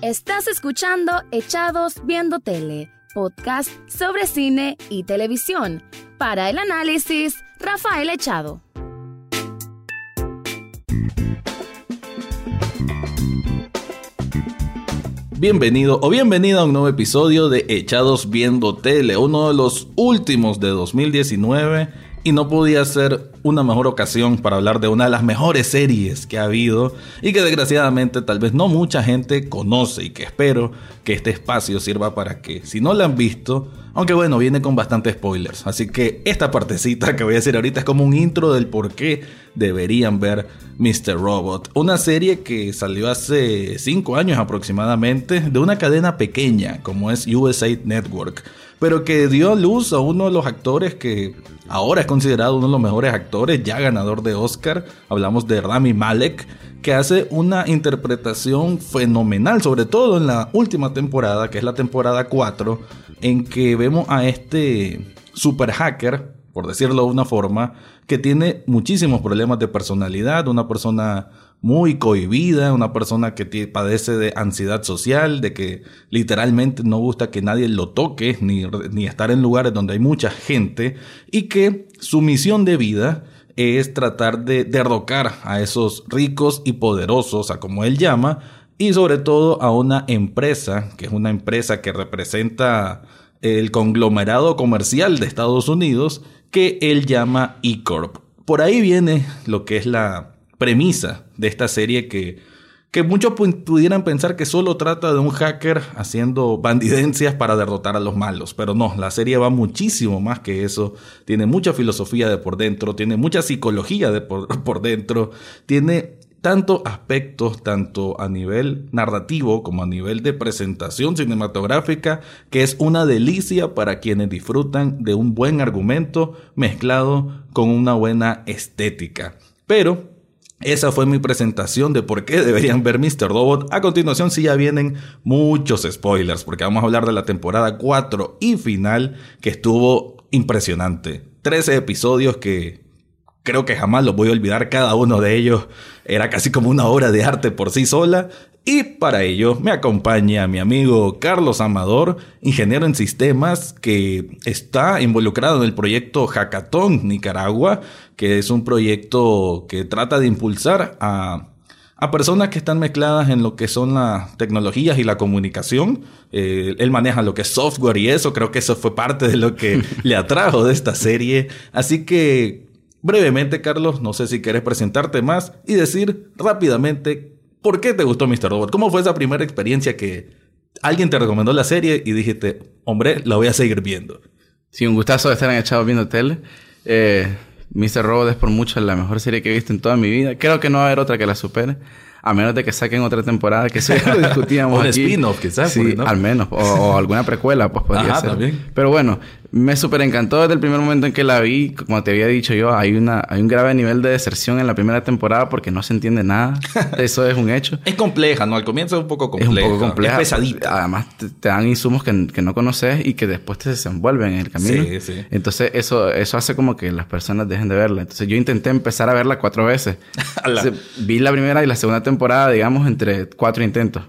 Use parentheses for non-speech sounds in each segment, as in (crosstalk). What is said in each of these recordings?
Estás escuchando Echados Viendo Tele, podcast sobre cine y televisión. Para el análisis, Rafael Echado. Bienvenido o bienvenida a un nuevo episodio de Echados Viendo Tele, uno de los últimos de 2019 y no podía ser una mejor ocasión para hablar de una de las mejores series que ha habido y que desgraciadamente tal vez no mucha gente conoce y que espero que este espacio sirva para que si no la han visto, aunque bueno, viene con bastantes spoilers, así que esta partecita que voy a decir ahorita es como un intro del por qué deberían ver Mr. Robot, una serie que salió hace 5 años aproximadamente de una cadena pequeña como es USA Network pero que dio luz a uno de los actores que ahora es considerado uno de los mejores actores, ya ganador de Oscar. Hablamos de Rami Malek, que hace una interpretación fenomenal, sobre todo en la última temporada, que es la temporada 4, en que vemos a este super hacker, por decirlo de una forma, que tiene muchísimos problemas de personalidad, una persona muy cohibida, una persona que padece de ansiedad social, de que literalmente no gusta que nadie lo toque, ni, ni estar en lugares donde hay mucha gente, y que su misión de vida es tratar de derrocar a esos ricos y poderosos, a como él llama, y sobre todo a una empresa, que es una empresa que representa el conglomerado comercial de Estados Unidos, que él llama E-Corp. Por ahí viene lo que es la premisa de esta serie que, que muchos pudieran pensar que solo trata de un hacker haciendo bandidencias para derrotar a los malos, pero no, la serie va muchísimo más que eso, tiene mucha filosofía de por dentro, tiene mucha psicología de por, (laughs) por dentro, tiene tantos aspectos, tanto a nivel narrativo como a nivel de presentación cinematográfica, que es una delicia para quienes disfrutan de un buen argumento mezclado con una buena estética. Pero esa fue mi presentación de por qué deberían ver Mr. Robot. A continuación sí ya vienen muchos spoilers porque vamos a hablar de la temporada 4 y final que estuvo impresionante. 13 episodios que creo que jamás los voy a olvidar. Cada uno de ellos era casi como una obra de arte por sí sola. Y para ello me acompaña mi amigo Carlos Amador, ingeniero en sistemas, que está involucrado en el proyecto Hackathon Nicaragua, que es un proyecto que trata de impulsar a, personas que están mezcladas en lo que son las tecnologías y la comunicación. Eh, él maneja lo que es software y eso, creo que eso fue parte de lo que (laughs) le atrajo de esta serie. Así que, brevemente, Carlos, no sé si quieres presentarte más y decir rápidamente ¿Por qué te gustó Mr. Robot? ¿Cómo fue esa primera experiencia que alguien te recomendó la serie y dijiste, hombre, la voy a seguir viendo? Sí, un gustazo de estar echado viendo tele. Eh, Mr. Robot es por mucho la mejor serie que he visto en toda mi vida. Creo que no va a haber otra que la supere. A menos de que saquen otra temporada, que eso ya lo (laughs) discutíamos. un spin-off, quizás. Sí, al menos. O, alguna precuela, pues podría ser. También. Pero bueno, me súper encantó desde el primer momento en que la vi. Como te había dicho yo, hay, una, hay un grave nivel de deserción en la primera temporada porque no se entiende nada. (laughs) Eso es un hecho. es compleja, ¿no? Al comienzo es un poco compleja. Es un poco compleja. Es pesadita. Además, te, dan insumos que, que, no conoces y que después te desenvuelven en el camino. Sí, sí. Entonces, eso, eso hace como que las personas dejen de verla. Entonces, yo intenté empezar a verla cuatro veces. (laughs) vi la primera y la segunda temporada, digamos, entre cuatro intentos.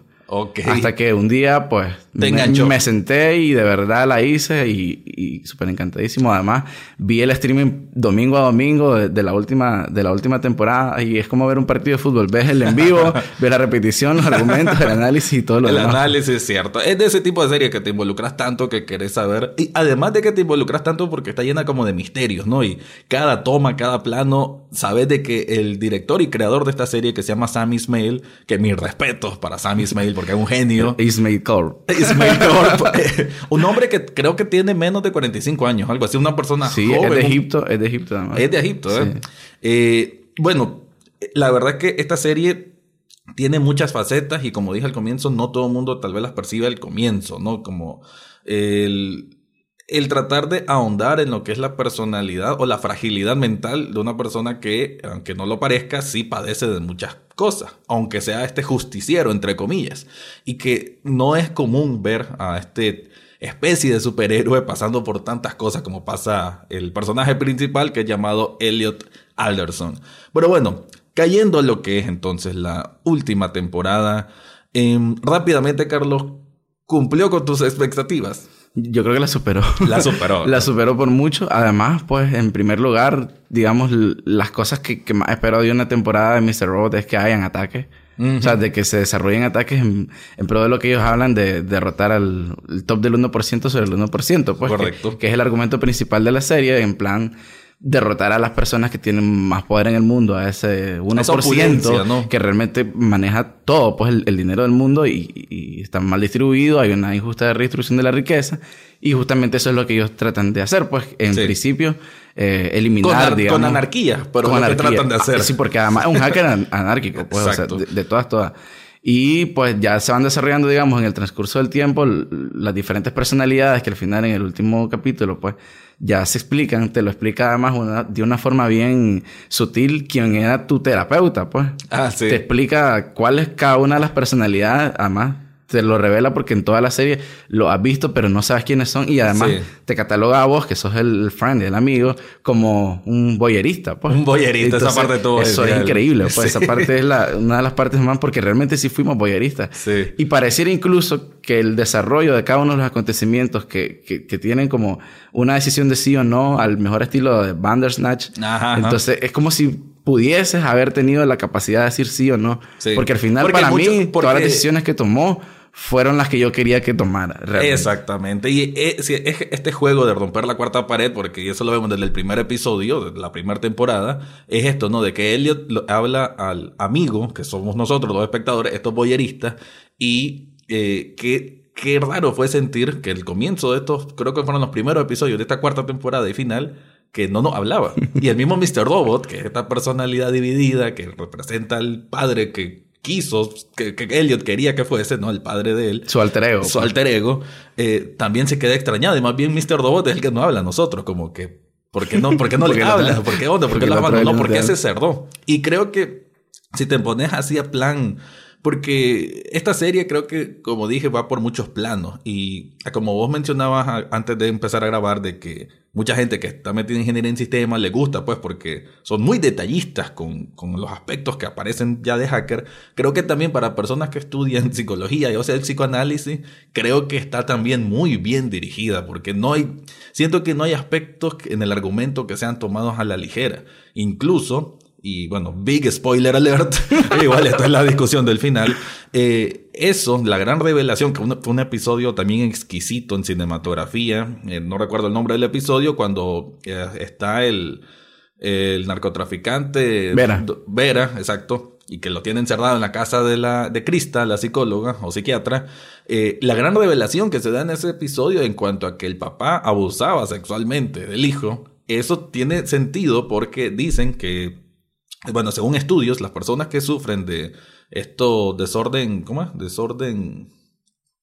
Hasta que un día, pues, me, senté y de verdad la hice y, y súper encantadísimo. Además, vi el streaming domingo a domingo de, la última, de la última temporada y es como ver un partido de fútbol. Ves el en vivo, (laughs) ves la repetición, los argumentos, el análisis y todo lo demás. El análisis es cierto. Es de ese tipo de serie que te involucras tanto que querés saber. Y además de que te involucras tanto porque está llena como de misterios, ¿no? Y cada toma, cada plano, sabes de que el director y creador de esta serie que se llama Sam Ismail, que mis respetos para Sam Ismail porque es un genio. Ismail Corp. (laughs) (laughs) un hombre que creo que tiene menos de 45 años, algo así, una persona sí, es de Egipto, es de Egipto además. Es de Egipto, ¿eh? ¿eh? Bueno, la verdad es que esta serie tiene muchas facetas y como dije al comienzo, no todo el mundo tal vez las percibe al comienzo, ¿no? Como el el tratar de ahondar en lo que es la personalidad o la fragilidad mental de una persona que, aunque no lo parezca, sí padece de muchas cosas, aunque sea este justiciero, entre comillas, y que no es común ver a este especie de superhéroe pasando por tantas cosas como pasa el personaje principal que es llamado Elliot Alderson. Pero bueno, cayendo a lo que es entonces la última temporada, Em, rápidamente, Carlos, ¿cumplió con tus expectativas? Yo creo que la superó. La superó. (laughs) la superó por mucho. Además, pues, en primer lugar, digamos, las cosas que, que más espero de una temporada de Mr. Robot es que hayan ataques. O sea, de que se desarrollen ataques en, pro de lo que ellos hablan de derrotar al top del 1% sobre el 1%. Pues, Correcto. Que, es el argumento principal de la serie, en plan derrotar a las personas que tienen más poder en el mundo, a ese 1% que realmente maneja todo, pues el, dinero del mundo y, y, está mal distribuido, hay una injusta redistribución de la riqueza y justamente eso es lo que ellos tratan de hacer, pues en principio eh, eliminar, con, digamos. Con anarquía, pero con lo que tratan de hacer. sí, porque además es un hacker (laughs) anárquico, pues, o sea, de, todas, todas. Y pues ya se van desarrollando, digamos, en el transcurso del tiempo las diferentes personalidades que al final en el último capítulo, pues ya se explican, te lo explica además una, de una forma bien sutil quien era tu terapeuta, pues. Ah, sí. Te explica cuál es cada una de las personalidades, además te lo revela porque en toda la serie lo has visto, pero no sabes quiénes son. Y además te cataloga a vos, que sos el friend, el amigo, como un boyerista. Pues. Un boyerista, esa parte de todo. Eso es, increíble. Pues esa parte es la, una de las partes más, porque realmente sí fuimos boyeristas. Sí. Y pareciera incluso que el desarrollo de cada uno de los acontecimientos que, que, que tienen como una decisión de sí o no al mejor estilo de Bandersnatch. Ajá, Entonces es como si pudieses haber tenido la capacidad de decir sí o no. Porque al final, para mí, todas las decisiones que tomó fueron las que yo quería que tomara. Realmente. Exactamente. Y eh, este juego de romper la cuarta pared, porque eso lo vemos desde el primer episodio, de la primera temporada, es esto, ¿no? De que Elliot habla al amigo, que somos nosotros los espectadores, estos boyeristas, y eh, que qué raro fue sentir que el comienzo de estos, creo que fueron los primeros episodios de esta cuarta temporada y final, que no nos hablaba. (laughs) Y el mismo Mr. Robot, que es esta personalidad dividida, que representa al padre que quiso, que, Elliot quería que fuese, ¿no? El padre de él. Su alter ego. Su alter ego. Eh, también se queda extrañado. Y más bien Mr. Robot es el que no habla a nosotros. Como que, ¿por qué no, por qué no (laughs) le habla? ¿Por qué onda? ¿Por qué lo abandonó? ¿Por qué se? Y creo que si te pones así a plan porque esta serie creo que, como dije, va por muchos planos. Y como vos mencionabas antes de empezar a grabar, de que mucha gente que está metida en ingeniería en sistemas le gusta, pues, porque son muy detallistas con, con, los aspectos que aparecen ya de hacker. Creo que también para personas que estudian (laughs) psicología, y o sea, el psicoanálisis, creo que está también muy bien dirigida, porque no hay, siento que no hay aspectos en el argumento que sean tomados a la ligera. Incluso y bueno, big spoiler alert, (laughs) igual esta es la discusión del final, eh, eso, la gran revelación, que fue un episodio también exquisito en cinematografía, eh, no recuerdo el nombre del episodio, cuando eh, está el, el narcotraficante Vera. Vera, exacto, y que lo tiene encerrado en la casa de, la, de Krista, la psicóloga o psiquiatra, la gran revelación que se da en ese episodio en cuanto a que el papá abusaba sexualmente del hijo, eso tiene sentido porque dicen que bueno, según estudios, las personas que sufren de esto desorden, ¿cómo es? Desorden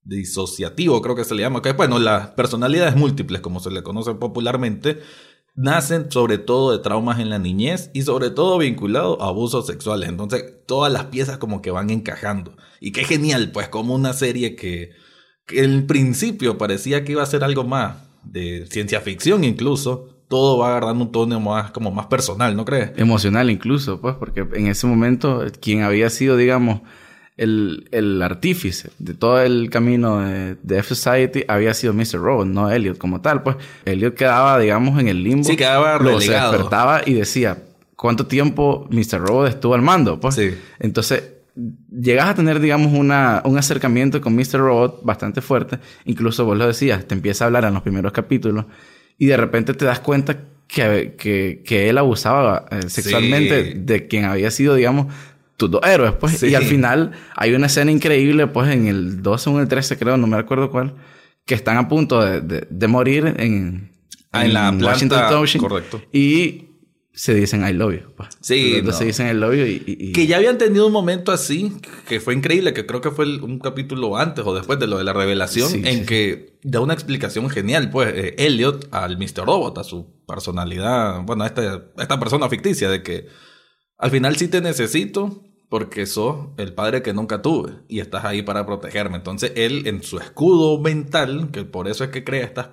disociativo, creo que se le llama, que bueno, las personalidades múltiples, como se le conoce popularmente, nacen sobre todo de traumas en la niñez y sobre todo vinculados a abusos sexuales. Entonces, todas las piezas como que van encajando. Y qué genial, pues, como una serie que, que en principio parecía que iba a ser algo más de ciencia ficción incluso, todo va agarrando un tono más, como más personal, ¿no crees? Emocional incluso, pues, porque en ese momento quien había sido, digamos, el, el artífice de todo el camino de, de F-Society había sido Mr. Robot, no Elliot como tal, pues. Elliot quedaba, digamos, en el limbo. Sí, quedaba relegado. Se despertaba y decía, ¿cuánto tiempo Mr. Robot estuvo al mando? Pues, sí. Entonces, llegas a tener, digamos, una, un acercamiento con Mr. Robot bastante fuerte. Incluso vos lo decías, te empieza a hablar en los primeros capítulos y de repente te das cuenta que, que, que él abusaba eh, sexualmente de quien había sido, digamos, tus dos héroes, pues. Y al final hay una escena increíble, pues, en el 12 o en el 13, creo, no me acuerdo cuál, que están a punto de, de, morir en, ah, en, la Washington Correcto. Y se dicen I love you. Pues. Sí. Entonces se dicen I love you y, Que ya habían tenido un momento así, que fue increíble, que creo que fue un capítulo antes o después de lo de la revelación, en que da una explicación genial, pues, eh, Elliot al Mr. Robot, a su personalidad, bueno, a esta, esta persona ficticia, de que al final sí te necesito porque sos el padre que nunca tuve y estás ahí para protegerme. Entonces él en su escudo mental, que por eso es que crea estas,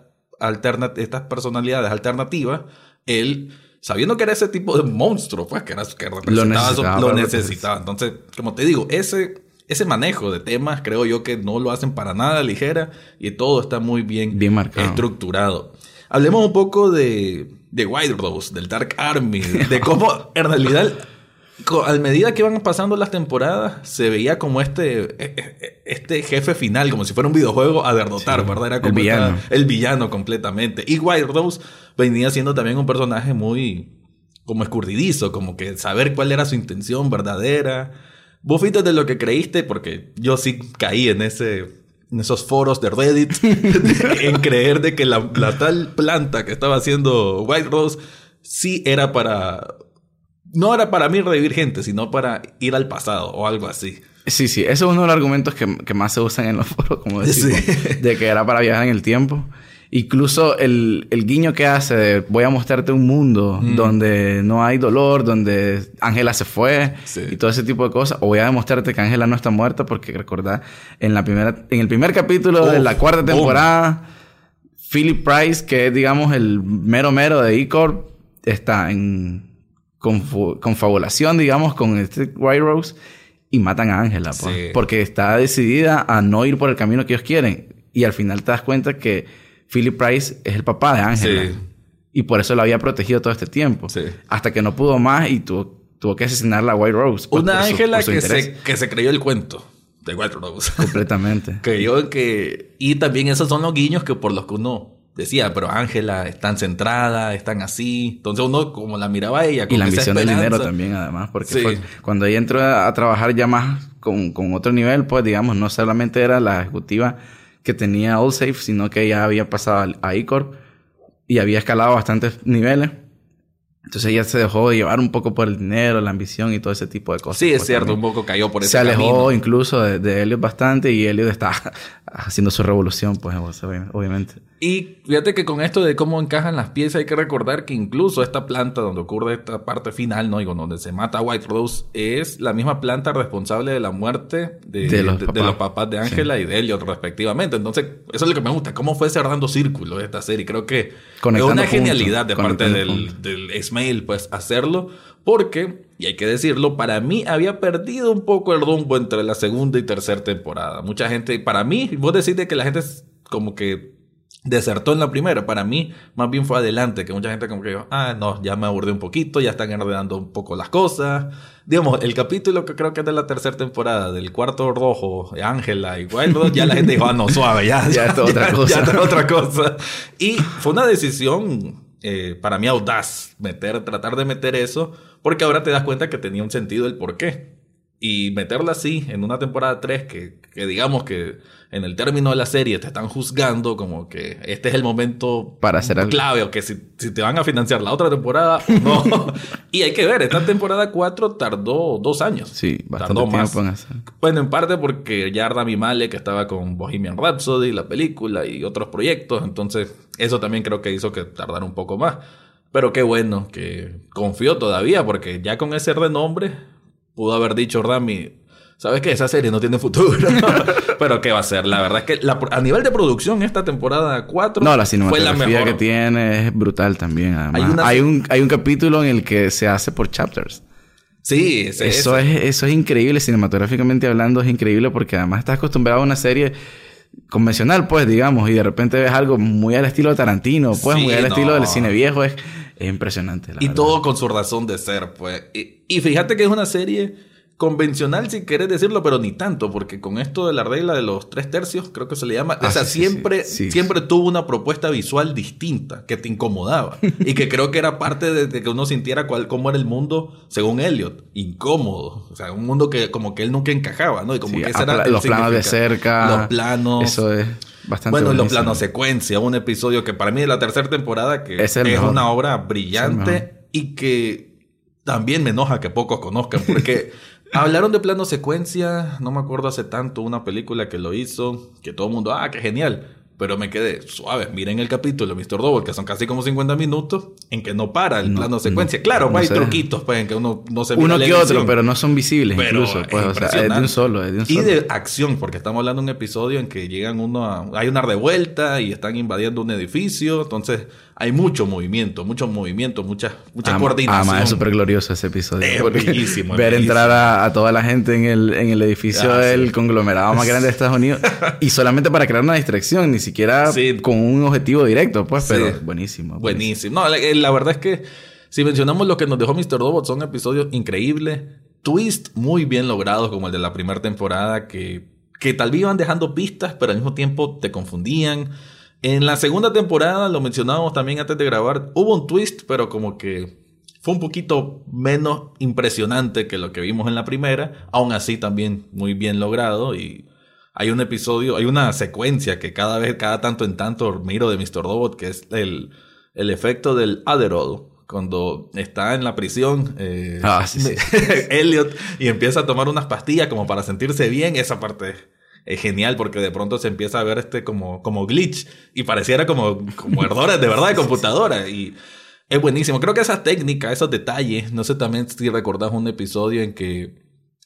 estas personalidades alternativas, él sabiendo que era ese tipo de monstruo, pues, que, era, que representaba, lo necesitaba. Entonces, como te digo, ese ese manejo de temas, creo yo que no lo hacen para nada ligera y todo está muy bien, bien marcado. estructurado. Hablemos un poco de, de White Rose, del Dark Army, de cómo en realidad a medida que iban pasando las temporadas, se veía como este, e, e, este jefe final, como si fuera un videojuego a derrotar, ¿verdad? Era como el villano. el villano completamente. Y White Rose venía siendo también un personaje muy como escurridizo, como que saber cuál era su intención verdadera. Bufito de lo que creíste, porque yo sí caí en ese en esos foros de Reddit (laughs) en creer de que la, la, tal planta que estaba haciendo White Rose sí era para no era para mí revivir gente, sino para ir al pasado o algo así. Sí, sí, eso es uno de los argumentos que, más se usan en los (laughs) foros, como decimos, de que era para viajar en el tiempo. Incluso el, guiño que hace de voy a mostrarte un mundo mm. donde no hay dolor, donde Ángela se fue y todo ese tipo de cosas. O voy a demostrarte que Ángela no está muerta porque recordad, en, la primera, en el primer capítulo de la cuarta temporada, Philip Price, que es digamos el mero mero de E-Corp, está en confabulación, digamos, con este White Rose y matan a Ángela, pues, porque está decidida a no ir por el camino que ellos quieren. Y al final te das cuenta que Philip Price es el papá de Ángela. Y por eso la había protegido todo este tiempo. Hasta que no pudo más y tuvo, tuvo que asesinar a White Rose. Pues, Una Ángela que, se, que se creyó el cuento de White Rose. Completamente. (laughs) creyó que... Y también esos son los guiños que por los que uno decía, pero Ángela es tan centrada, es tan así. Entonces uno como la miraba a ella. Con y la ambición del dinero también, además, porque cuando ella entró a, trabajar ya más con, con, otro nivel, pues digamos, no solamente era la ejecutiva que tenía Allsafe, sino que ella había pasado a ICORP y había escalado bastantes niveles. Entonces ella se dejó llevar un poco por el dinero, la ambición y todo ese tipo de cosas. Sí, es cierto, un poco cayó por ese Se alejó incluso de, de, Elliot bastante y Elliot está (laughs) haciendo su revolución, pues obviamente. Y fíjate que con esto de cómo encajan las piezas hay que recordar que incluso esta planta donde ocurre esta parte final, ¿no? Digo, donde se mata a White Rose, es la misma planta responsable de la muerte de, los, papás. de Ángela y de Elliot respectivamente. Entonces, eso es lo que me gusta, cómo fue cerrando círculos esta serie. Creo que es una genialidad de parte del, del Ismail, pues, hacerlo. Porque, y hay que decirlo, para mí había perdido un poco el rumbo entre la segunda y tercera temporada. Mucha gente, para mí, vos decís que la gente es como que desertó en la primera. Para mí, más bien fue adelante, que mucha gente como que dijo, ah, no, ya me aburrí un poquito, ya están enredando un poco las cosas. Digamos, el capítulo que creo que es de la tercera temporada, del cuarto rojo, de Ángela y Wild, (laughs) ya la gente dijo, ah, no, suave, ya, ya, es otra cosa. Ya otra cosa. Y fue una decisión, eh, para mí audaz, meter, tratar de meter eso, porque ahora te das cuenta que tenía un sentido el por qué. Y meterla así en una temporada 3 que, que digamos que en el término de la serie te están juzgando como que este es el momento para hacer algo. clave o que si, te van a financiar la otra temporada no. (laughs) y hay que ver, esta temporada 4 tardó dos años. Sí, bastante tardó más. En hacer. Bueno, en parte porque ya Rami Malek estaba con Bohemian Rhapsody, la película y otros proyectos, entonces eso también creo que hizo que tardara un poco más. Pero qué bueno que confió todavía porque ya con ese renombre pudo haber dicho Rami ¿Sabes qué? Esa serie no tiene futuro. (laughs) Pero ¿qué va a ser? La verdad es que a nivel de producción, esta temporada 4 no, la cinematografía que tiene es brutal también. Hay, un, hay un capítulo en el que se hace por chapters. Sí, eso, es, eso es increíble. Cinematográficamente hablando, es increíble porque además estás acostumbrado a una serie convencional, pues, digamos, y de repente ves algo muy al estilo de Tarantino, pues, muy al estilo del cine viejo. Es, impresionante. y todo con su razón de ser, pues. y fíjate que es una serie convencional si querés decirlo, pero ni tanto, porque con esto de la regla de los tres tercios, creo que se le llama, o ah, sea, siempre, siempre tuvo una propuesta visual distinta que te incomodaba y que creo que era parte de, que uno sintiera cuál, cómo era el mundo, según Elliot, incómodo, o sea, un mundo que como que él nunca encajaba, ¿no? Y como que ese era los planos de cerca, los planos, eso es bastante bueno, los planos secuencia, un episodio que para mí es la tercera temporada que es, es una obra brillante y que también me enoja que pocos conozcan porque (laughs) Hablaron de plano secuencia, no me acuerdo hace tanto, una película que lo hizo, que todo el mundo, ah, qué genial. Pero me quedé suave. Miren el capítulo de Mr. Double, que son casi como 50 minutos, en que no para el plano secuencia. claro, hay truquitos pues, en que uno no se Uno que otro, pero no son visibles incluso. Pues, o sea, es de un solo, es de un solo. Y de acción, porque estamos hablando de un episodio en que llegan uno a... Hay una revuelta y están invadiendo un edificio, entonces hay mucho movimiento, mucho movimiento, mucha, mucha coordinación. Además, es súper glorioso ese episodio. Es bellísimo. Ver entrar a, toda la gente en el, en el edificio ah, del conglomerado más grande de Estados Unidos (laughs) y solamente para crear una distracción, ni siquiera con un objetivo directo, pues, pero buenísimo, buenísimo. No, la, verdad es que si mencionamos lo que nos dejó Mr. Robot, son episodios increíbles, twist muy bien logrados, como el de la primera temporada, que, que tal vez iban dejando pistas, pero al mismo tiempo te confundían. En la segunda temporada, lo mencionábamos también antes de grabar, hubo un twist, pero como que fue un poquito menos impresionante que lo que vimos en la primera, aún así también muy bien logrado y hay un episodio, hay una secuencia que cada vez, cada tanto en tanto miro de Mr. Robot, que es el, el efecto del Adderall. Cuando está en la prisión, eh, ah, (laughs) Elliot, y empieza a tomar unas pastillas como para sentirse bien, esa parte es genial porque de pronto se empieza a ver este como, como glitch y pareciera como, como errores de verdad de computadora. Y es buenísimo. Creo que esa técnica, esos detalles, no sé también si recordás un episodio en que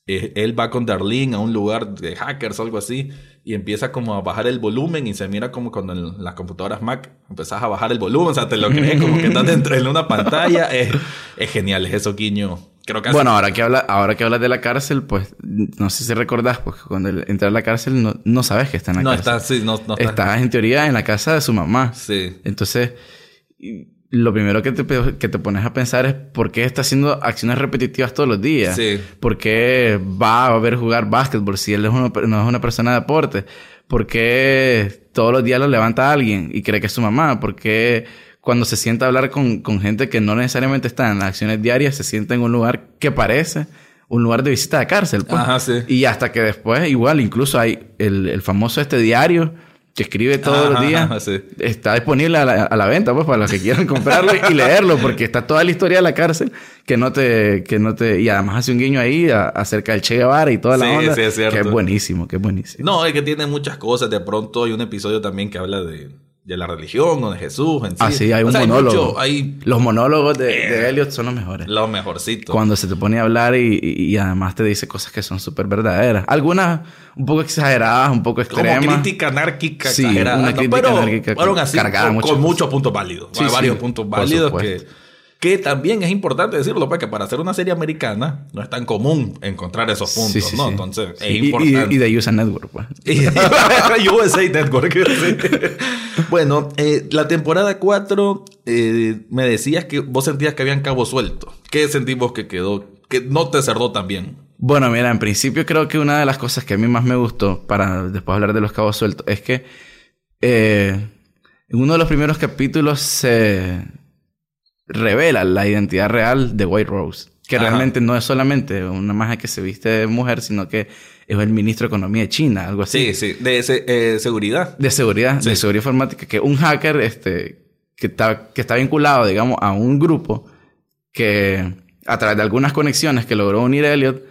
eh, él va con Darlene a un lugar de hackers o algo así y empieza como a bajar el volumen y se mira como cuando en las computadoras Mac empezás a bajar el volumen, o sea, te lo crees como que estás dentro de una pantalla. Es, es genial, es eso, Quiño bueno, ahora que, habla, ahora que hablas de la cárcel, pues no sé si recordás, porque cuando entra a la cárcel no, no sabes que está en la cárcel. Está, sí, no, no está. Estás en teoría en la casa de su mamá. Sí. Entonces, lo primero que te, que te pones a pensar es por qué está haciendo acciones repetitivas todos los días. Sí. ¿Por qué va a ver jugar básquetbol si él es no es una persona de deporte? ¿Por qué todos los días lo levanta alguien y cree que es su mamá? ¿Por qué cuando se sienta a hablar con, con, gente que no necesariamente está en las acciones diarias, se sienta en un lugar que parece un lugar de visita de cárcel. Pues. Ajá, sí. Y hasta que después, igual, incluso hay el, el famoso este diario que escribe todos los días. sí. Está disponible a la, a la, venta, pues, para los que quieran comprarlo y leerlo, porque está toda la historia de la cárcel que no te, que no te, y además hace un guiño ahí acerca del Che Guevara y toda la onda. Sí, es cierto. Que es buenísimo, que es buenísimo. No, es que tiene muchas cosas. De pronto hay un episodio también que habla de de la religión o de Jesús en sí. Ah, sí, hay un monólogo. Los monólogos de, de, eh, Elliot son los mejores. Los mejorcitos. Cuando se te pone a hablar y, y, además te dice cosas que son súper verdaderas. Algunas un poco exageradas, un poco extremas. Como crítica anárquica sí, exagerada. Una crítica pero, anárquica así, cargada con, con muchos puntos válidos. Sí, varios puntos válidos que que también es importante decirlo, porque para hacer una serie americana no es tan común encontrar esos puntos, ¿no? Entonces, es importante. Y, de USA Network, pues. (laughs) USA Network. bueno, eh, la temporada 4, eh, me decías que vos sentías que habían cabo suelto. ¿Qué sentimos que quedó? Que no te cerró tan bien. Bueno, mira, en principio creo que una de las cosas que a mí más me gustó, para después hablar de los cabos sueltos, es que eh, en uno de los primeros capítulos se revela la identidad real de White Rose. Que realmente no es solamente una magia que se viste de mujer, sino que es el ministro de Economía de China, algo así. Sí, sí, de eh, seguridad. De seguridad, de seguridad informática. Que un hacker este, que, está, que está vinculado, digamos, a un grupo que a través de algunas conexiones que logró unir a Elliot,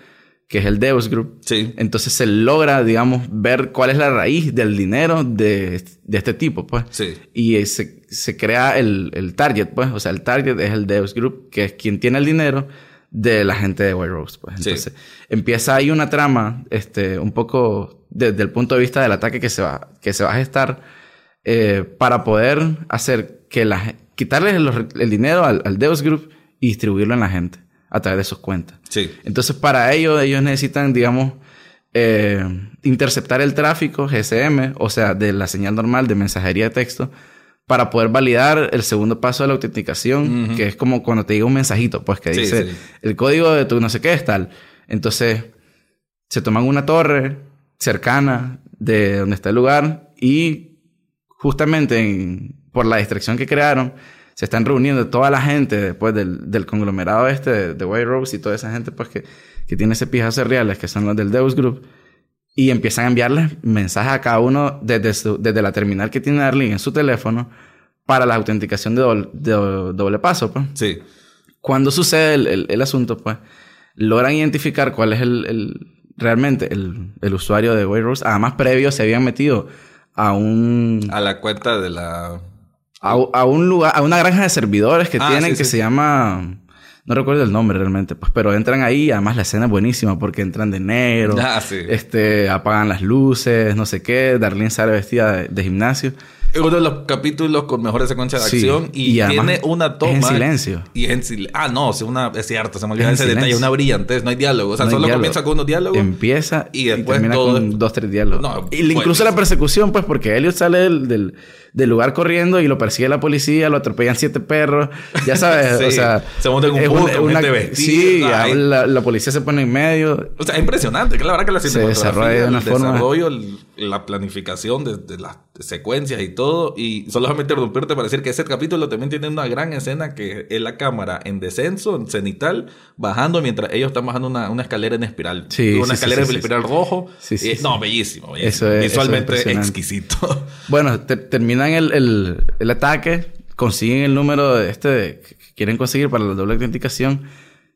que es el Deus Group. Sí. Entonces se logra, digamos, ver cuál es la raíz del dinero de, de este tipo, pues. Sí. Y se, se crea el, el, target, pues. O sea, el target es el Deus Group, que es quien tiene el dinero de la gente de White Rose, pues. Entonces, empieza ahí una trama, este, un poco desde el punto de vista del ataque que se va, que se va a gestar, eh, para poder hacer que la, quitarle el, dinero al, al Deus Group y distribuirlo en la gente a través de sus cuentas. Sí. Entonces, para ello, ellos necesitan, digamos, eh, interceptar el tráfico GSM, o sea, de la señal normal de mensajería de texto, para poder validar el segundo paso de la autenticación, que es como cuando te diga un mensajito, pues que dice el código de tu no sé qué es tal. Entonces, se toman una torre cercana de donde está el lugar y justamente por la distracción que crearon, se están reuniendo toda la gente después del, del conglomerado este de, White Rose y toda esa gente pues que, que tiene ese pijazo reales que son los del Deus Group y empiezan a enviarles mensajes a cada uno desde, desde la terminal que tiene Darling en su teléfono para la autenticación de doble, paso. Pues. Sí. Cuando sucede el, el, asunto, pues logran identificar cuál es el, el realmente el, el, usuario de White Rose. Además, previo se habían metido a un... A la cuenta de la... A, un lugar, a una granja de servidores que ah, tienen que se llama... No recuerdo el nombre realmente, pues, pero entran ahí. Además, la escena es buenísima porque entran de negro. Ah, este, apagan las luces, no sé qué. Darlene sale vestida de gimnasio es uno de los capítulos con mejores secuencias de acción y, tiene una toma. en silencio. Y en silencio. Ah, no, es, una, es cierto, se me olvidó ese detalle, una brillantez, no hay diálogo. O sea, solo comienza con unos diálogos. Empieza y después termina con dos, tres diálogos. y incluso la persecución, pues, porque Elliot sale del del lugar corriendo y lo persigue la policía, lo atropellan siete perros. Ya sabes, (laughs) o sea. Se monta en un bus una, Sí, la, policía se pone en medio. O sea, es impresionante, que la verdad que la se desarrolla de una el forma... desarrollo, la planificación de, las secuencias y todo. Y solamente interrumpirte para decir que ese capítulo también tiene una gran escena que es la cámara en descenso, en cenital, bajando mientras ellos están bajando una, una escalera en espiral. Sí, una escalera en espiral rojo. Sí, sí, no, bellísimo, bellísimo. Visualmente exquisito. (laughs) Bueno, termina el, el, ataque, consiguen el número de este que quieren conseguir para la doble autenticación,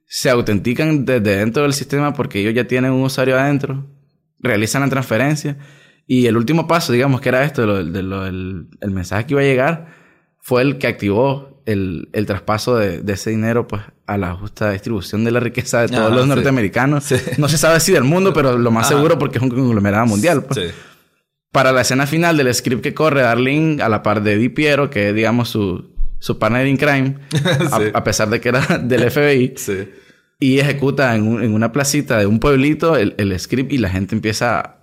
se autentican desde dentro del sistema porque ellos ya tienen un usuario adentro, realizan la transferencia y el último paso, digamos que era esto, de lo, el mensaje que iba a llegar, fue el que activó el, el traspaso de, de, ese dinero pues a la justa distribución de la riqueza de todos los norteamericanos. No se sabe si del mundo, pero lo más seguro porque es un conglomerado mundial. Pues para la escena final del script que corre Darling a la par de Di Piero, que es, digamos, su, su partner in crime, (laughs) a, pesar de que era del FBI. Y ejecuta en, una placita de un pueblito el, el, script y la gente empieza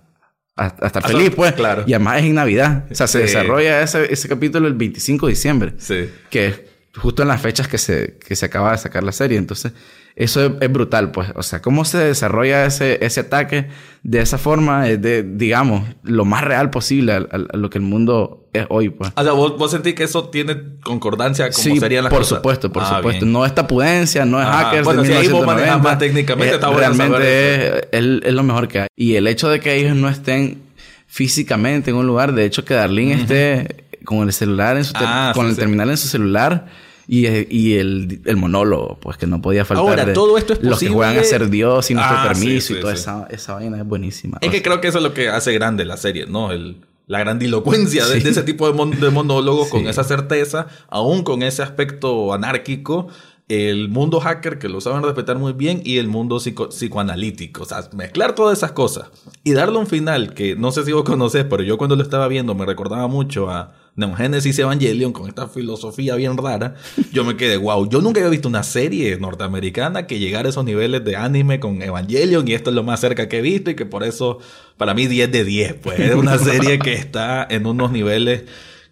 a, estar feliz, pues. Claro. Y además es en Navidad. O sea, se desarrolla ese, ese capítulo el 25 de diciembre. Sí. Que es justo en las fechas que se, que se acaba de sacar la serie. Entonces, eso es, brutal, pues. O sea, cómo se desarrolla ese, ese ataque de esa forma es de, digamos, lo más real posible a, lo que el mundo es hoy, pues. O sea, ¿vos, vos sentís que eso tiene concordancia como sí, serían las por supuesto, por ah, supuesto. No esta pudencia, no es ah, hackers bueno, si ahí vos más técnicamente, está bueno Realmente es, es, lo mejor que hay. Y el hecho de que ellos no estén físicamente en un lugar, de hecho que Darlene esté con el celular en su ah, con el terminal en su celular y, y el, el, monólogo, pues que no podía faltar. Ahora, todo esto es posible. Los que juegan a ser Dios y nuestro ah, permiso y toda esa, esa vaina es buenísima. Es que creo que eso es lo que hace grande la serie, ¿no? El, la grandilocuencia de, ese tipo de, de monólogos con esa certeza, aún con ese aspecto anárquico el mundo hacker que lo saben respetar muy bien y el mundo psicoanalítico. O sea, mezclar todas esas cosas y darle un final que no sé si vos conocés, pero yo cuando lo estaba viendo me recordaba mucho a Neon Genesis Evangelion con esta filosofía bien rara. Yo me quedé, wow, yo nunca había visto una serie norteamericana que llegara a esos niveles de anime con Evangelion y esto es lo más cerca que he visto y que por eso para mí 10 de 10, pues es una serie que está en unos niveles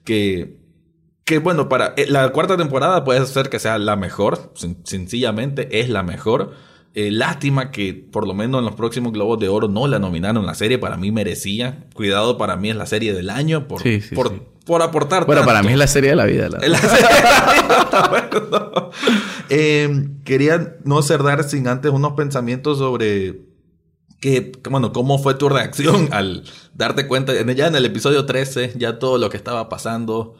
que que bueno, para eh, la cuarta temporada puede ser que sea la mejor, sencillamente es la mejor. Eh, lástima que por lo menos en los próximos Globos de Oro no la nominaron la serie, para mí merecía. Cuidado, para mí es la serie del año por, por, por, aportar. Bueno, para mí es la serie de la vida. La, eh, quería no cerrar sin antes unos pensamientos sobre que, bueno, cómo fue tu reacción al darte cuenta, ya en el episodio 13, ya todo lo que estaba pasando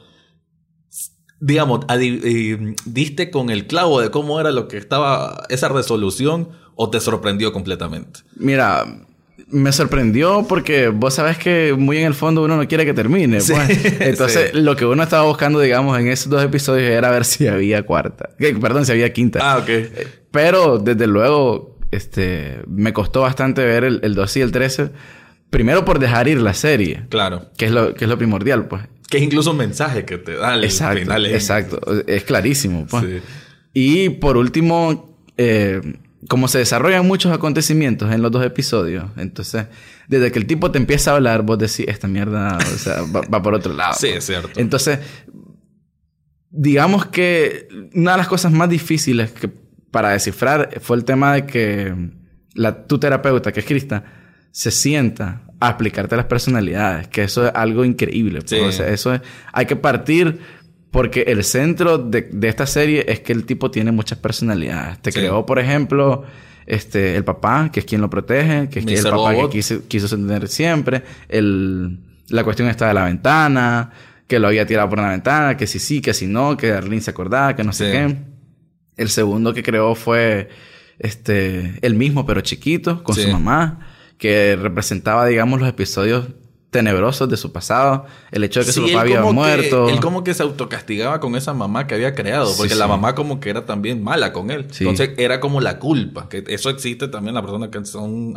digamos, eh, diste con el clavo de cómo era lo que estaba esa resolución o te sorprendió completamente? Mira, me sorprendió porque vos sabes que muy en el fondo uno no quiere que termine. Pues. (laughs) Entonces, lo que uno estaba buscando, digamos, en esos dos episodios era ver si había cuarta. perdón, si había quinta. Ah, ok. Pero, desde luego, este, me costó bastante ver el, el 12 y el 13. Primero por dejar ir la serie. Claro. Que es lo, que es lo primordial, pues. Que es incluso un mensaje que te da exacto, final. Exacto, es clarísimo. Pues. Y por último, eh, como se desarrollan muchos acontecimientos en los dos episodios, entonces, desde que el tipo te empieza a hablar, vos decís, esta mierda, o sea, va, por otro lado. (laughs) Sí, es cierto. Entonces, digamos que una de las cosas más difíciles que, para descifrar fue el tema de que la, tu terapeuta, que es Krista, se sienta a explicarte las personalidades, que eso es algo increíble. Pues. eso es, hay que partir porque el centro de, esta serie es que el tipo tiene muchas personalidades. Te creó, por ejemplo, este, el papá, que es quien lo protege, que es el papá que quiso, quiso tener siempre. El, la cuestión está de la ventana, que lo había tirado por una ventana, que sí sí, que si no, que Arlene se acordaba, que no sé qué. El segundo que creó fue este, el mismo, pero chiquito, con su mamá que representaba, digamos, los episodios tenebrosos de su pasado. El hecho de que su papá había muerto. él como que se autocastigaba con esa mamá que había creado. Porque la mamá como que era también mala con él. Entonces era como la culpa. Que eso existe también las personas que son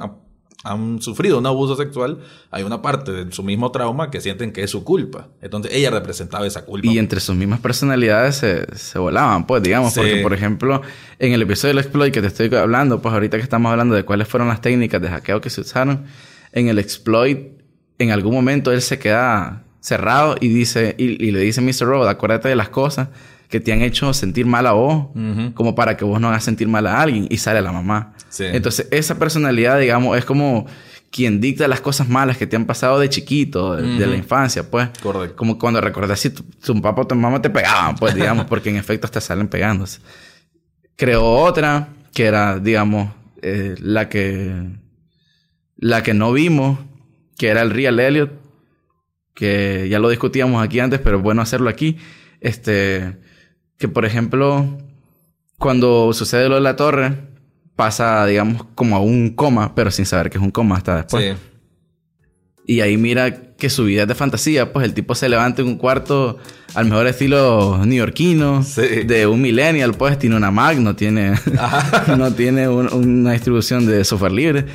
han sufrido un abuso sexual, hay una parte de su mismo trauma que sienten que es su culpa. Entonces ella representaba esa culpa. Y entre sus mismas personalidades se, se volaban, pues, digamos. Porque, por ejemplo, en el episodio del exploit que te estoy hablando, pues ahorita que estamos hablando de cuáles fueron las técnicas de hackeo que se usaron, en el exploit, en algún momento él se queda cerrado y dice, y, le dice Mr. Robot, acuérdate de las cosas que te han hecho sentir mal a vos, como para que vos no hagas sentir mal a alguien, y sale la mamá. Entonces, esa personalidad, digamos, es como quien dicta las cosas malas que te han pasado de chiquito, de, la infancia, pues. Correcto. Como cuando recordás si tu, papá o tu mamá te pegaban, pues, digamos, (laughs) porque en efecto hasta salen pegándose. Creó otra, que era, digamos, eh, la que... La que no vimos, que era el Real Elliot, que ya lo discutíamos aquí antes, pero es bueno hacerlo aquí. Este, que por ejemplo, cuando sucede lo de la torre, pasa, digamos, como a un coma, pero sin saber que es un coma hasta después. Sí. Y ahí mira que su vida es de fantasía, pues el tipo se levanta en un cuarto al mejor estilo neoyorquino, de un millennial, pues tiene una Mac, no tiene, (laughs) no tiene una distribución de software libre.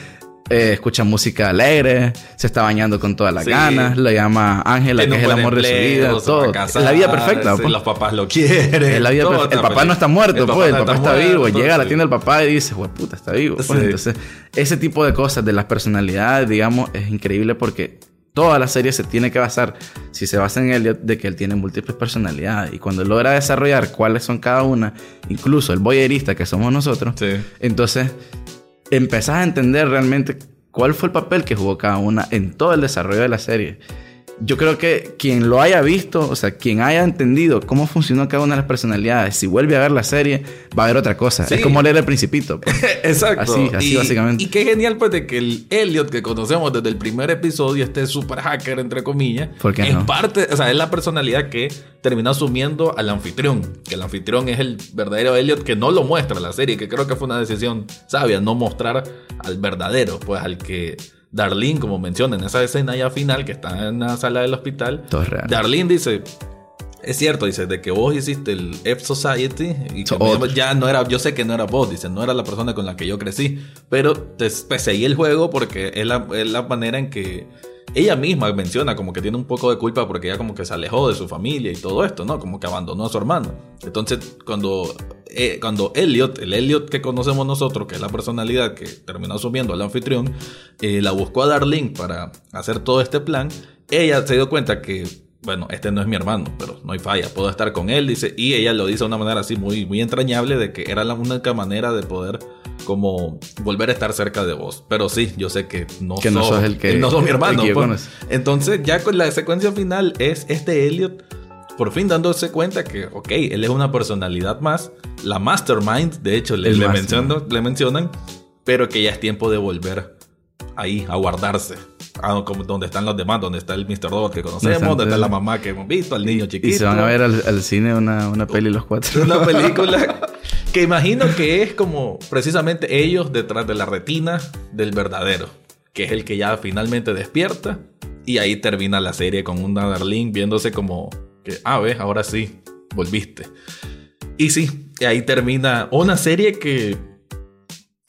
Eh, escucha música alegre, se está bañando con todas las ganas, lo llama Ángela, que es el amor de su vida, todo. es la vida perfecta. Pues. Los papás lo quieren. Es la vida El papá no está muerto, pues, el papá está, vivo. Llega a la tienda del papá y dice, güey, puta, está vivo. Pues. Entonces, ese tipo de cosas de las personalidades, digamos, es increíble porque toda la serie se tiene que basar, si se basa en Elliot, de que él tiene múltiples personalidades. Y cuando logra desarrollar cuáles son cada una, incluso el boyerista que somos nosotros, entonces empezás a entender realmente cuál fue el papel que jugó cada una en todo el desarrollo de la serie yo creo que quien lo haya visto, o sea, quien haya entendido cómo funcionó cada una de las personalidades, si vuelve a ver la serie, va a ver otra cosa. Es como leer el Principito. Pues. (laughs) Exacto. Así, así básicamente. Y qué genial, pues, de que el Elliot que conocemos desde el primer episodio, este super hacker, entre comillas, ¿Por qué en parte, o sea, es la personalidad que terminó asumiendo al anfitrión. Que el anfitrión es el verdadero Elliot que no lo muestra la serie, que creo que fue una decisión sabia, no mostrar al verdadero, pues, al que Darlene, como menciona en esa escena ya final que está en la sala del hospital, Todo es real. Darlene dice, es cierto, dice, de que vos hiciste el F Society y que ya no era, yo sé que no era vos, dice, no era la persona con la que yo crecí, pero te seguí el juego porque es la, es la manera en que ella misma menciona como que tiene un poco de culpa porque ella como que se alejó de su familia y todo esto, ¿no? Como que abandonó a su hermano. Entonces, cuando, eh, cuando Elliot, el Elliot que conocemos nosotros, que es la personalidad que terminó asumiendo al anfitrión, eh, la buscó a Darlene para hacer todo este plan, ella se dio cuenta que bueno, este no es mi hermano, pero no hay falla, puedo estar con él, dice, y ella lo dice de una manera así muy, muy entrañable de que era la única manera de poder como volver a estar cerca de vos. Pero sí, yo sé que no, que no sos el que no sos mi hermano. Pues. Entonces, ya con la secuencia final es este Elliot por fin dándose cuenta que, ok, él es una personalidad más, la mastermind, de hecho, le, le, le mencionan, pero que ya es tiempo de volver ahí a guardarse. Ah, como donde están los demás, donde está el Mr. Robot que conocemos, donde está la mamá que hemos visto, el niño chiquito. Y se van a ver al, cine una, una peli los cuatro. (laughs) Una película (laughs) que imagino que es como precisamente ellos detrás de la retina del verdadero, que es el que ya finalmente despierta y ahí termina la serie con una Darlene viéndose como que, ah, ves, ahora sí, volviste. Y sí, ahí termina una serie que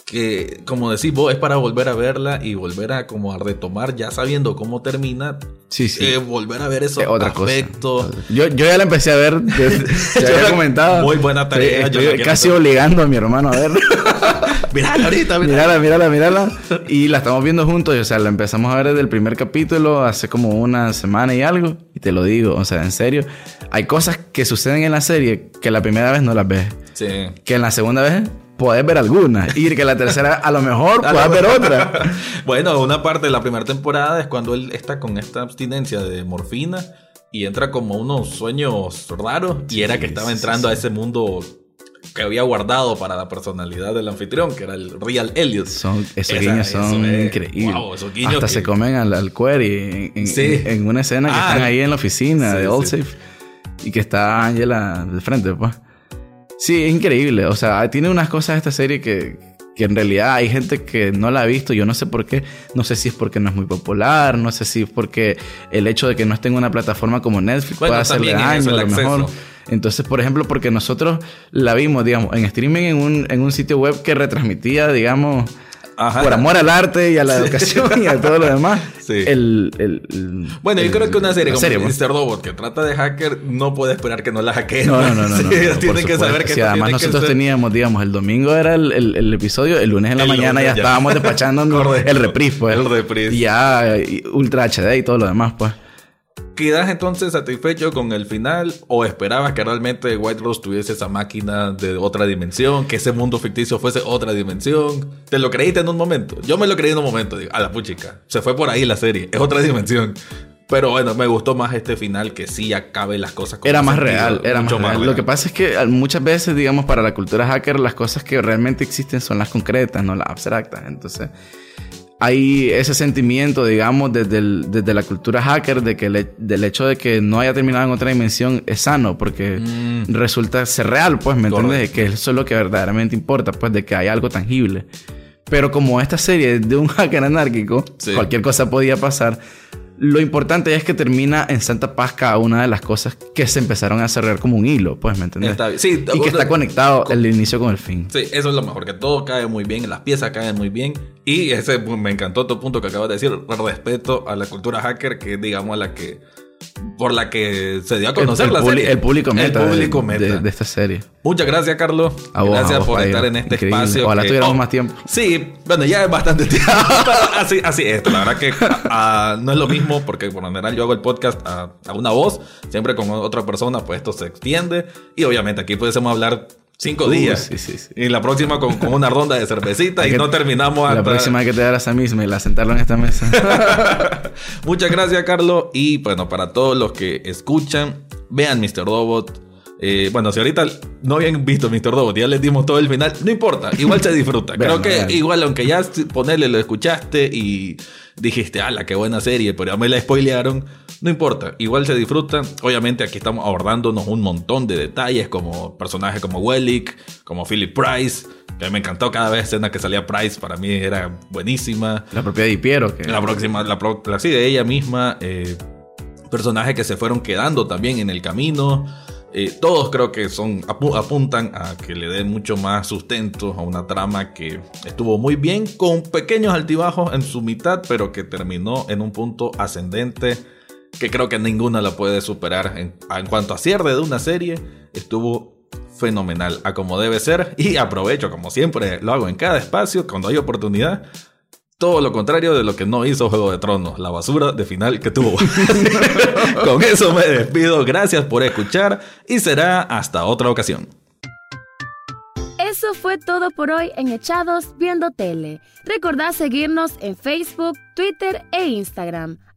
que como decís vos es para volver a verla y volver a como a retomar ya sabiendo cómo termina sí sí. eh, volver a ver esos eh, otra aspectos. Yo, yo ya la empecé a ver (laughs) ya había comentado. muy buena tarea casi obligando a mi hermano a verla (laughs) mírala ahorita mírala. mírala mírala y la estamos viendo juntos o sea la empezamos a ver desde el primer capítulo hace como una semana y algo y te lo digo o sea en serio hay cosas que suceden en la serie que la primera vez no las ves. Sí. Que en la segunda vez puedes ver alguna y que la tercera a lo mejor (laughs) puedas ver otra. (laughs) bueno, una parte de la primera temporada es cuando él está con esta abstinencia de morfina y entra como unos sueños raros y era que estaba entrando a ese mundo que había guardado para la personalidad del anfitrión, que era el Real Elliot. Son, esos guiños son increíbles. Hasta se comen al, al query en, una escena que ah, están ahí en la oficina de Old Safe y que está Angela de frente, pues. Sí, es increíble. O sea, tiene unas cosas esta serie que, que en realidad hay gente que no la ha visto, yo no sé por qué, no sé si es porque no es muy popular, no sé si es porque el hecho de que no esté en una plataforma como Netflix puede hacerle daño, a lo mejor. Entonces, por ejemplo, porque nosotros la vimos, digamos, en streaming en un, en un sitio web que retransmitía, digamos, por amor al arte y a la educación y a todo lo demás. (laughs) Sí. El, bueno, yo creo que una serie como pues. Mr. Robot que trata de hacker no puede esperar que no la hackeen. No, no, no. no, tienen que saber que sí, Además, nosotros teníamos, digamos, el domingo era el, episodio, el lunes en la mañana ya, estábamos despachando (laughs) el reprise, pues. El reprise. Ya Ultra HD y todo lo demás, pues. ¿Quedas entonces satisfecho con el final o esperabas que realmente White Rose tuviese esa máquina de otra dimensión, que ese mundo ficticio fuese otra dimensión? ¿Te lo creíste en un momento? Yo me lo creí en un momento, digo, a la puchica, se fue por ahí la serie, es otra dimensión. Pero bueno, me gustó más este final que sí acabe las cosas Era más real, era mucho más real. Lo que pasa es que muchas veces, digamos, para la cultura hacker, las cosas que realmente existen son las concretas, no las abstractas. Entonces, hay ese sentimiento, digamos, desde, desde la cultura hacker de que del hecho de que no haya terminado en otra dimensión es sano, porque mm. resulta ser real, pues, ¿me entiendes? Que eso es lo que verdaderamente importa, pues, de que hay algo tangible. Pero como esta serie es de un (laughs) hacker anárquico, cualquier cosa podía pasar. Lo importante es que termina en Santa Paz cada una de las cosas que se empezaron a cerrar como un hilo, pues, ¿me entiendes? Sí, y que está conectado el inicio con el fin. Sí, eso es lo mejor, que todo cae muy bien, las piezas caen muy bien. Y ese me encantó tu punto que acabas de decir, respeto a la cultura hacker, que digamos a la que por la que se dio a conocer la serie. El público meta, el público meta. De, esta serie. Muchas gracias, Carlos. gracias por estar en este espacio. Ojalá tuviéramos oh, más tiempo. Sí, bueno, ya es bastante (laughs) tiempo. así, así es. La verdad que no es lo mismo porque por lo general yo hago el podcast a, a, una voz, siempre con otra persona, pues esto se extiende. Y obviamente aquí pudiésemos hablar Cinco días. Y la próxima con, una ronda de cervecita y no terminamos La próxima hay que te dar esa misma y la sentarlo en esta mesa. (laughs) Muchas gracias, Carlos. Y bueno, para todos los que escuchan, vean Mr. Robot. Eh, bueno, si ahorita no habían visto Mr. Robot, ya les dimos todo el final, no importa, igual se disfruta. (laughs) Creo que igual, aunque ya ponerle lo escuchaste y dijiste, ala, qué buena serie, pero ya me la spoilearon no importa, igual se disfruta. Obviamente aquí estamos abordándonos un montón de detalles como personajes como Wellick, como Philip Price, que me encantó cada vez escena que salía Price, para mí era buenísima. La propia de Piero. Que... La próxima, la, la sí, de ella misma. Eh, personajes que se fueron quedando también en el camino. Eh, todos creo que son apuntan a que le den mucho más sustento a una trama que estuvo muy bien, con pequeños altibajos en su mitad, pero que terminó en un punto ascendente que creo que ninguna la puede superar. En, cuanto a cierre de una serie, estuvo fenomenal, a como debe ser. Y aprovecho, como siempre lo hago en cada espacio, cuando hay oportunidad. Todo lo contrario de lo que no hizo Juego de Tronos, la basura de final que tuvo. (laughs) Con eso me despido, gracias por escuchar y será hasta otra ocasión. Eso fue todo por hoy en Echados Viendo Tele. Recordad seguirnos en Facebook, Twitter e Instagram.